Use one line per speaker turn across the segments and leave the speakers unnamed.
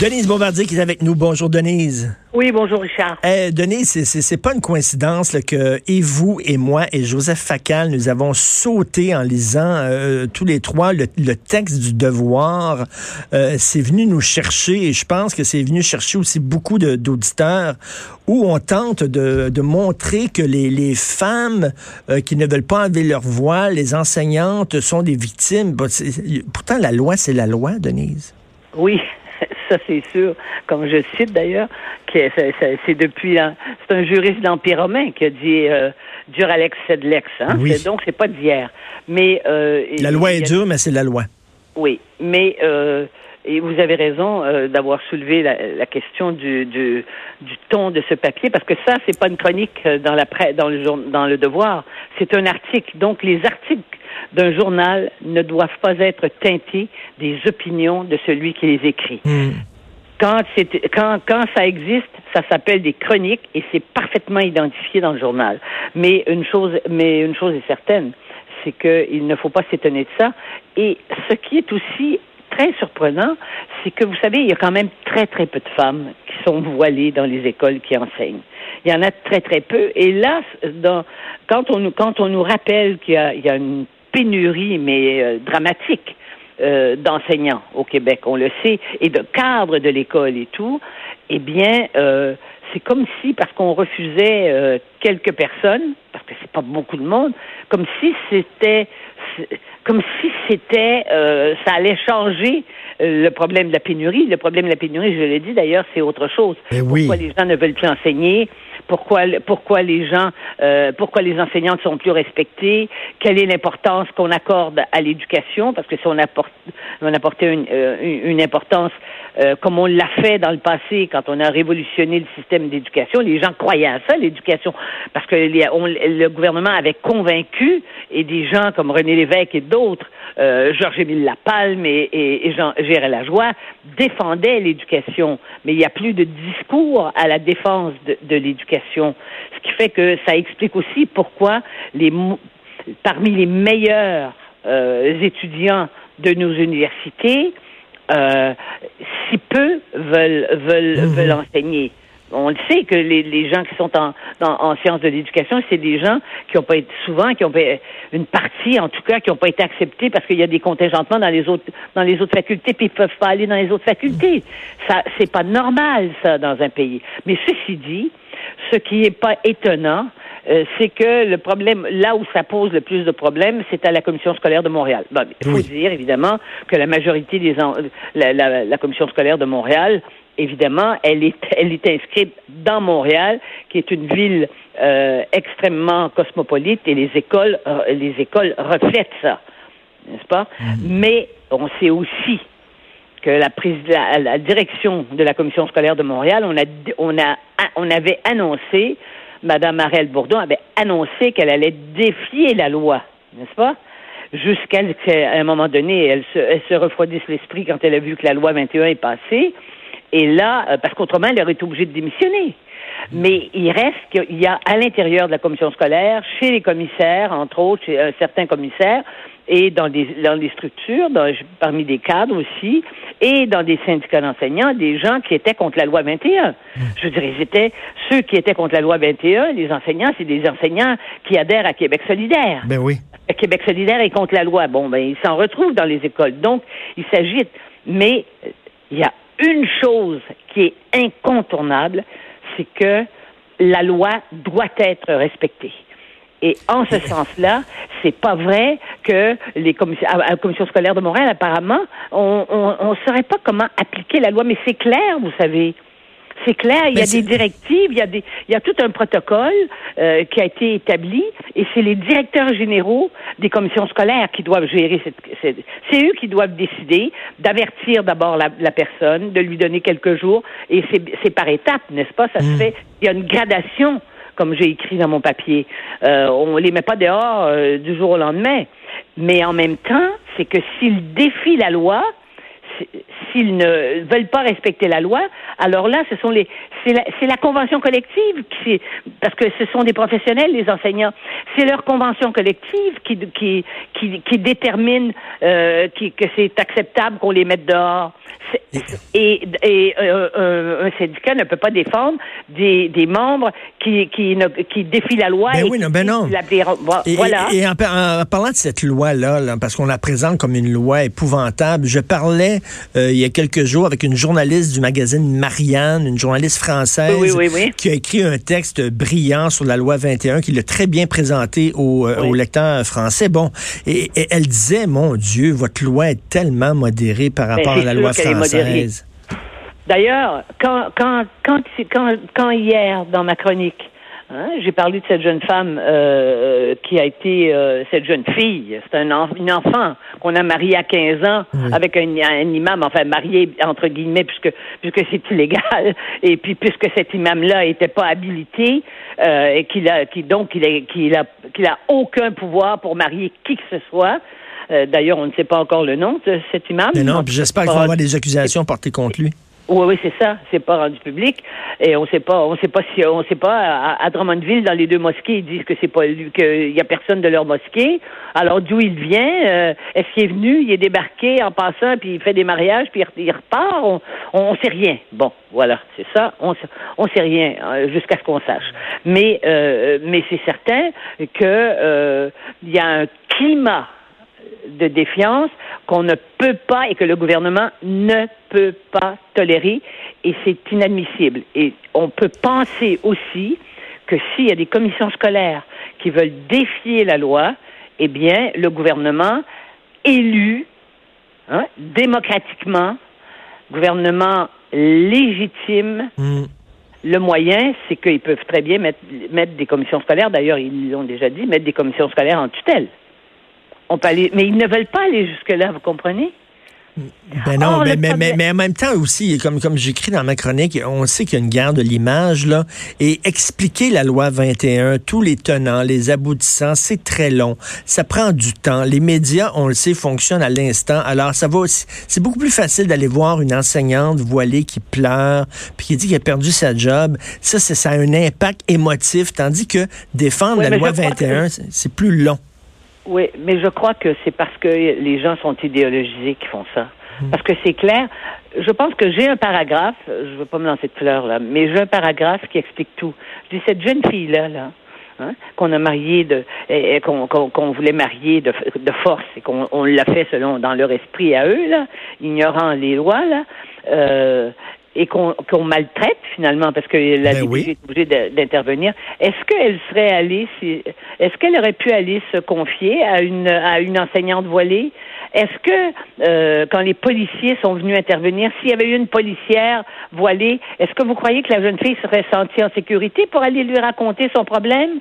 Denise Bombardier qui est avec nous. Bonjour Denise.
Oui, bonjour Richard.
Eh, Denise, c'est pas une coïncidence là, que et vous et moi et Joseph Facal, nous avons sauté en lisant euh, tous les trois le, texte du devoir. Euh, c'est venu nous chercher et je pense que c'est venu chercher aussi beaucoup d'auditeurs où on tente de, de montrer que les, les femmes euh, qui ne veulent pas enlever leur voix, les enseignantes sont des victimes. Pourtant, la loi, c'est la loi, Denise.
Oui, ça c'est sûr, comme je cite d'ailleurs, que c'est depuis c'est un juriste d'Empire romain qui a dit euh, dur Alex c'est de l'ex, hein? donc c'est pas d'hier. Mais
euh, la loi est dure, mais c'est la loi.
Oui, mais euh, et vous avez raison euh, d'avoir soulevé la, la question du, du, du, ton de ce papier, parce que ça, c'est pas une chronique dans la dans le dans le devoir, c'est un article. Donc les articles d'un journal ne doivent pas être teintés des opinions de celui qui les écrit. Hmm. Quand, quand, quand ça existe, ça s'appelle des chroniques et c'est parfaitement identifié dans le journal. Mais une chose, mais une chose est certaine, c'est qu'il ne faut pas s'étonner de ça. Et ce qui est aussi très surprenant, c'est que vous savez, il y a quand même très très peu de femmes qui sont voilées dans les écoles qui enseignent. Il y en a très très peu. Et là, dans, quand on nous quand on nous rappelle qu'il y, y a, une pénurie mais euh, dramatique euh, d'enseignants au Québec, on le sait, et de cadres de l'école et tout, eh bien, euh, c'est comme si, parce qu'on refusait euh, quelques personnes, parce que c'est pas beaucoup de monde, comme si c'était, comme si c'était, euh, ça allait changer le problème de la pénurie. Le problème de la pénurie, je l'ai dit d'ailleurs, c'est autre chose.
Eh
Pourquoi les gens ne veulent plus enseigner? Pourquoi, pourquoi les gens, euh, pourquoi les enseignants ne sont plus respectés, quelle est l'importance qu'on accorde à l'éducation, parce que si on apporte, on apportait une, euh, une importance euh, comme on l'a fait dans le passé quand on a révolutionné le système d'éducation, les gens croyaient à ça, l'éducation, parce que le gouvernement avait convaincu, et des gens comme René Lévesque et d'autres, euh, Georges-Émile Lapalme et, et, et Jean Gérard Lajoie défendaient l'éducation, mais il n'y a plus de discours à la défense de, de l'éducation, ce qui fait que ça explique aussi pourquoi les parmi les meilleurs euh, étudiants de nos universités, euh, si peu veulent veulent veulent enseigner. On le sait que les, les gens qui sont en, en, sciences de l'éducation, c'est des gens qui ont pas été souvent, qui ont pas, une partie en tout cas, qui n'ont pas été acceptés parce qu'il y a des contingentements dans les autres dans les autres facultés, puis ils peuvent pas aller dans les autres facultés. Ça, c'est pas normal ça dans un pays. Mais ceci dit, ce qui est pas étonnant, euh, c'est que le problème, là où ça pose le plus de problèmes, c'est à la commission scolaire de Montréal. Bon, il faut dire évidemment que la majorité des la, la, la, commission scolaire de Montréal, évidemment, elle est elle est inscrite dans Montréal, qui est une ville euh, extrêmement cosmopolite, et les écoles euh, les écoles reflètent ça, n'est-ce pas? Mm. Mais on sait aussi que la, la, la, direction de la commission scolaire de Montréal, on a on a on avait annoncé Mme Marielle Bourdon avait annoncé qu'elle allait défier la loi, n'est-ce pas? Jusqu'à un moment donné, elle se, elle se refroidisse l'esprit quand elle a vu que la loi 21 est passée. Et là, euh, parce qu'autrement, elle aurait été obligée de démissionner. Mais il reste qu'il y a à l'intérieur de la commission scolaire, chez les commissaires, entre autres, chez euh, certains commissaires, et dans des, dans les structures, parmi des cadres aussi, et dans des syndicats d'enseignants, des gens qui étaient contre la loi 21. Hmm. Je ils étaient ceux qui étaient contre la loi 21, les enseignants, c'est des enseignants qui adhèrent à Québec solidaire.
Ben oui.
Québec solidaire est contre la loi. Bon, ben ils s'en retrouvent dans les écoles. Donc, il s'agit. Mais il y a une chose qui est incontournable, c'est que la loi doit être respectée. Et en ce sens-là, c'est pas vrai que les commissions, à la commission scolaire de Montréal, apparemment, on ne saurait pas comment appliquer la loi. Mais c'est clair, vous savez. C'est clair, il y a des directives, il y a des, il y a tout un protocole euh, qui a été établi, et c'est les directeurs généraux des commissions scolaires qui doivent gérer cette. c'est eux qui doivent décider d'avertir d'abord la, personne, de lui donner quelques jours, et c'est par étapes, n'est-ce pas? Ça se hmm. fait. Il y a une gradation, comme j'ai écrit dans mon papier. Euh, on les met pas dehors euh, du jour au lendemain, mais en même temps, c'est que s'ils défient la loi, s'ils ne veulent pas respecter la loi, alors là, ce sont les, c'est la, la, convention collective qui, parce que ce sont des professionnels, les enseignants. C'est leur convention collective qui, qui, qui, qui détermine euh, qui, que c'est acceptable qu'on les mette dehors. Et, et euh, un syndicat ne peut pas défendre des, des membres qui, qui, ne, qui défient la loi.
Ben oui, non, ben non.
et, voilà.
et, en, parlant de cette loi-là, là, parce qu'on la présente comme une loi épouvantable, je parlais euh, il y a quelques jours avec une journaliste du magazine Marianne, une journaliste française, qui a écrit un texte brillant sur la loi 21, qui l'a très bien présenté aux, euh, lecteurs français. Bon, et, elle disait, mon Dieu, votre loi est tellement modérée par ben, rapport à la loi française.
D'ailleurs, quand, quand, quand, quand, quand hier, dans ma chronique, Hein? J'ai parlé de cette jeune femme euh, qui a été euh, cette jeune fille. C'est un une enfant qu'on a marié à 15 ans avec un, imam, enfin marié entre guillemets puisque puisque c'est illégal et puis puisque cet imam-là n'était pas habilité euh, et qu'il a qui donc il a qu'il a qu'il a aucun pouvoir pour marier qui que ce soit. D'ailleurs, on ne sait pas encore le nom de cet imam.
Mais non, j'espère qu'il va y avoir des accusations portées contre lui.
Oui, oui, c'est ça. C'est pas rendu public et on sait pas, on sait pas si, on sait pas à, Drummondville dans les deux mosquées ils disent que c'est pas qu'il y a personne de leur mosquée. Alors d'où il vient euh, Est-ce qu'il est venu Il est débarqué en passant puis il fait des mariages puis il repart? On, on, sait rien. Bon, voilà, c'est ça. On on sait rien euh, jusqu'à ce qu'on sache. Mais euh, mais c'est certain que il y a un climat de défiance qu'on ne peut pas et que le gouvernement ne peut pas tolérer et c'est inadmissible. Et on peut penser aussi que s'il y a des commissions scolaires qui veulent défier la loi, eh bien, le gouvernement élu hein, démocratiquement, gouvernement légitime, mm. le moyen, c'est qu'ils peuvent très bien mettre, mettre des commissions scolaires, d'ailleurs, ils l'ont déjà dit, mettre des commissions scolaires en tutelle. On peut aller, mais ils ne veulent pas aller jusque-là, vous comprenez?
Ben non, oh, mais, mais, mais, en même temps aussi, comme, comme j'écris dans ma chronique, on sait qu'il y a une guerre de l'image, là, et expliquer la loi 21, tous les tenants, les aboutissants, c'est très long. Ça prend du temps. Les médias, on le sait, fonctionnent à l'instant. Alors, ça va aussi, c'est beaucoup plus facile d'aller voir une enseignante voilée qui pleure, puis qui dit qu'elle a perdu sa job. Ça, ça a un impact émotif, tandis que défendre la loi 21, c'est plus long.
Oui, mais je crois que c'est parce que les gens sont idéologisés qui font ça. Hmm. Parce que c'est clair. Je pense que j'ai un paragraphe, je ne veux pas me lancer de fleurs là, mais j'ai un paragraphe qui explique tout. Je dis cette jeune fille là, là, hein, qu'on a mariée de, qu'on voulait marier de, de force et qu'on l'a fait selon dans leur esprit à eux là, ignorant les lois là. Euh, et qu'on maltraite finalement parce que la ben est obligée d'intervenir. Est-ce qu'elle serait allée, si, est-ce qu'elle aurait pu aller se confier à une à une enseignante voilée? Est-ce que euh, quand les policiers sont venus intervenir, s'il y avait eu une policière voilée, est-ce que vous croyez que la jeune fille serait sentie en sécurité pour aller lui raconter son problème?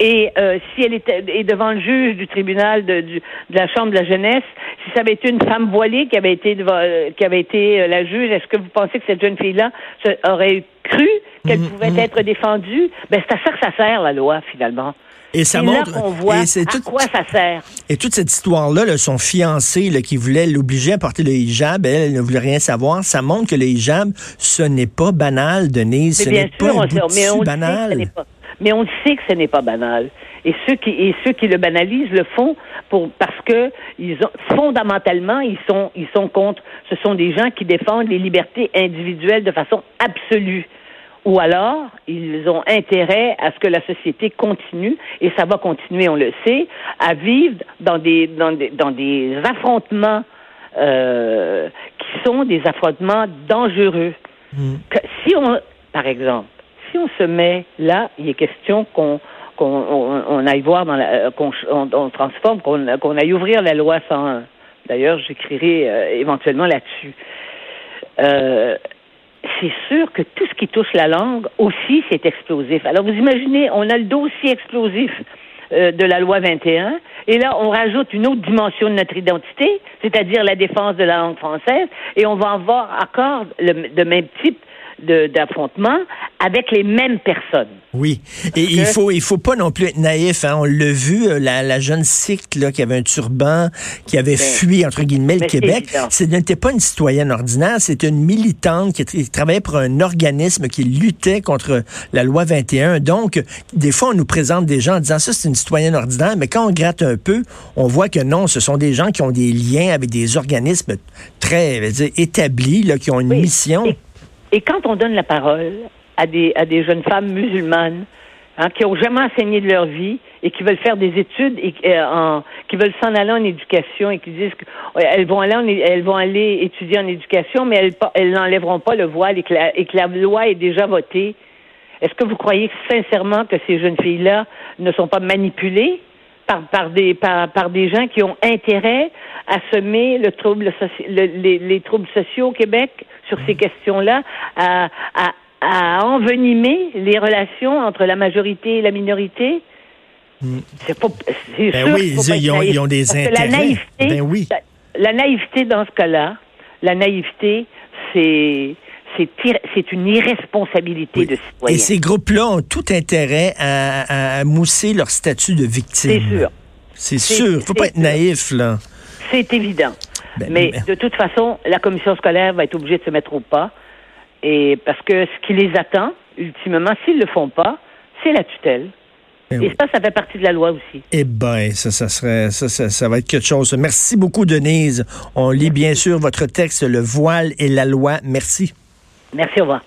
Et euh, si elle était devant le juge du tribunal de, de, la chambre de la jeunesse, si ça avait été une femme voilée qui avait été devant, euh, qui avait été euh, la juge, est-ce que vous pensez que cette jeune fille-là aurait cru qu'elle mm, pouvait mm. être défendue? Ben c'est à ça que ça sert la loi finalement.
Et ça montre.
Là voit et c'est à quoi ça sert.
Et toute cette histoire-là, son fiancé qui voulait l'obliger à porter le hijab, elle, elle, ne voulait rien savoir. Ça montre que le hijab, ce n'est pas banal, Denise. ce n'est pas un banal
mais on sait que ce n'est pas banal. Et ceux qui et ceux qui le banalisent le font pour parce que ils ont fondamentalement ils sont ils sont contre. Ce sont des gens qui défendent les libertés individuelles de façon absolue. Ou alors, ils ont intérêt à ce que la société continue, et ça va continuer, on le sait, à vivre dans des, dans des, dans des affrontements euh, qui sont des affrontements dangereux. Que, si on, par exemple, si on se met là, il est question qu'on qu'on aille voir dans la, euh, qu'on on, transforme, qu'on aille ouvrir la loi 101. D'ailleurs, j'écrirai euh, éventuellement là-dessus. Euh, c'est sûr que tout ce qui touche la langue aussi, c'est explosif. Alors, vous imaginez, on a le dossier explosif de la loi 21, et là, on rajoute une autre dimension de notre identité, c'est-à-dire la défense de la langue française, et on va avoir encore le, même type d'affrontement avec les mêmes personnes.
Oui, et il faut il faut pas non plus être naïf. Hein. On l'a vu, euh, la, la, jeune Sikh là, qui avait un turban, qui avait ben, fui entre guillemets le Québec. Ce n'était pas une citoyenne ordinaire, c'était une militante qui, travaillait pour un organisme qui luttait contre la loi 21. Donc, des fois, on nous présente des gens en disant ça, c'est une citoyenne ordinaire, mais quand on gratte un peu, on voit que non, ce sont des gens qui ont des liens avec des organismes très dire, établis, là, qui ont une mission.
Et quand on donne la parole à des, à des jeunes femmes musulmanes hein, qui ont jamais enseigné de leur vie et qui veulent faire des études et euh, en, qui veulent s'en aller en éducation et qui disent qu'elles vont aller elles vont aller étudier en éducation, mais elles, elles n'enlèveront pas le voile et que, la, et que la loi est déjà votée. Est-ce que vous croyez sincèrement que ces jeunes filles-là ne sont pas manipulées par, par, des, par, par des gens qui ont intérêt à semer le trouble, les, les troubles sociaux au Québec sur ces questions-là, à, à, envenimer les relations entre la majorité et la minorité?
Hmm. C'est pas. Ben oui, ils, ont, des intérêts. La naïveté, ben oui.
la, naïveté dans ce cas-là, la naïveté, c'est c'est une irresponsabilité de citoyen.
Et ces groupes-là ont tout intérêt à, mousser leur statut de victime.
C'est sûr.
C'est sûr. Faut pas être naïf, là.
C'est évident. Ben, mais de toute façon, la commission scolaire va être obligée de se mettre au pas. Et parce que ce qui les attend, ultimement, s'ils ne le font pas, c'est la tutelle. Ben et ça, ça fait partie de la loi aussi.
Eh bien, ça, ça serait, ça, ça, va être quelque chose. Merci beaucoup, Denise. On lit bien sûr votre texte, Le voile et la loi. Merci.
Merci, au revoir.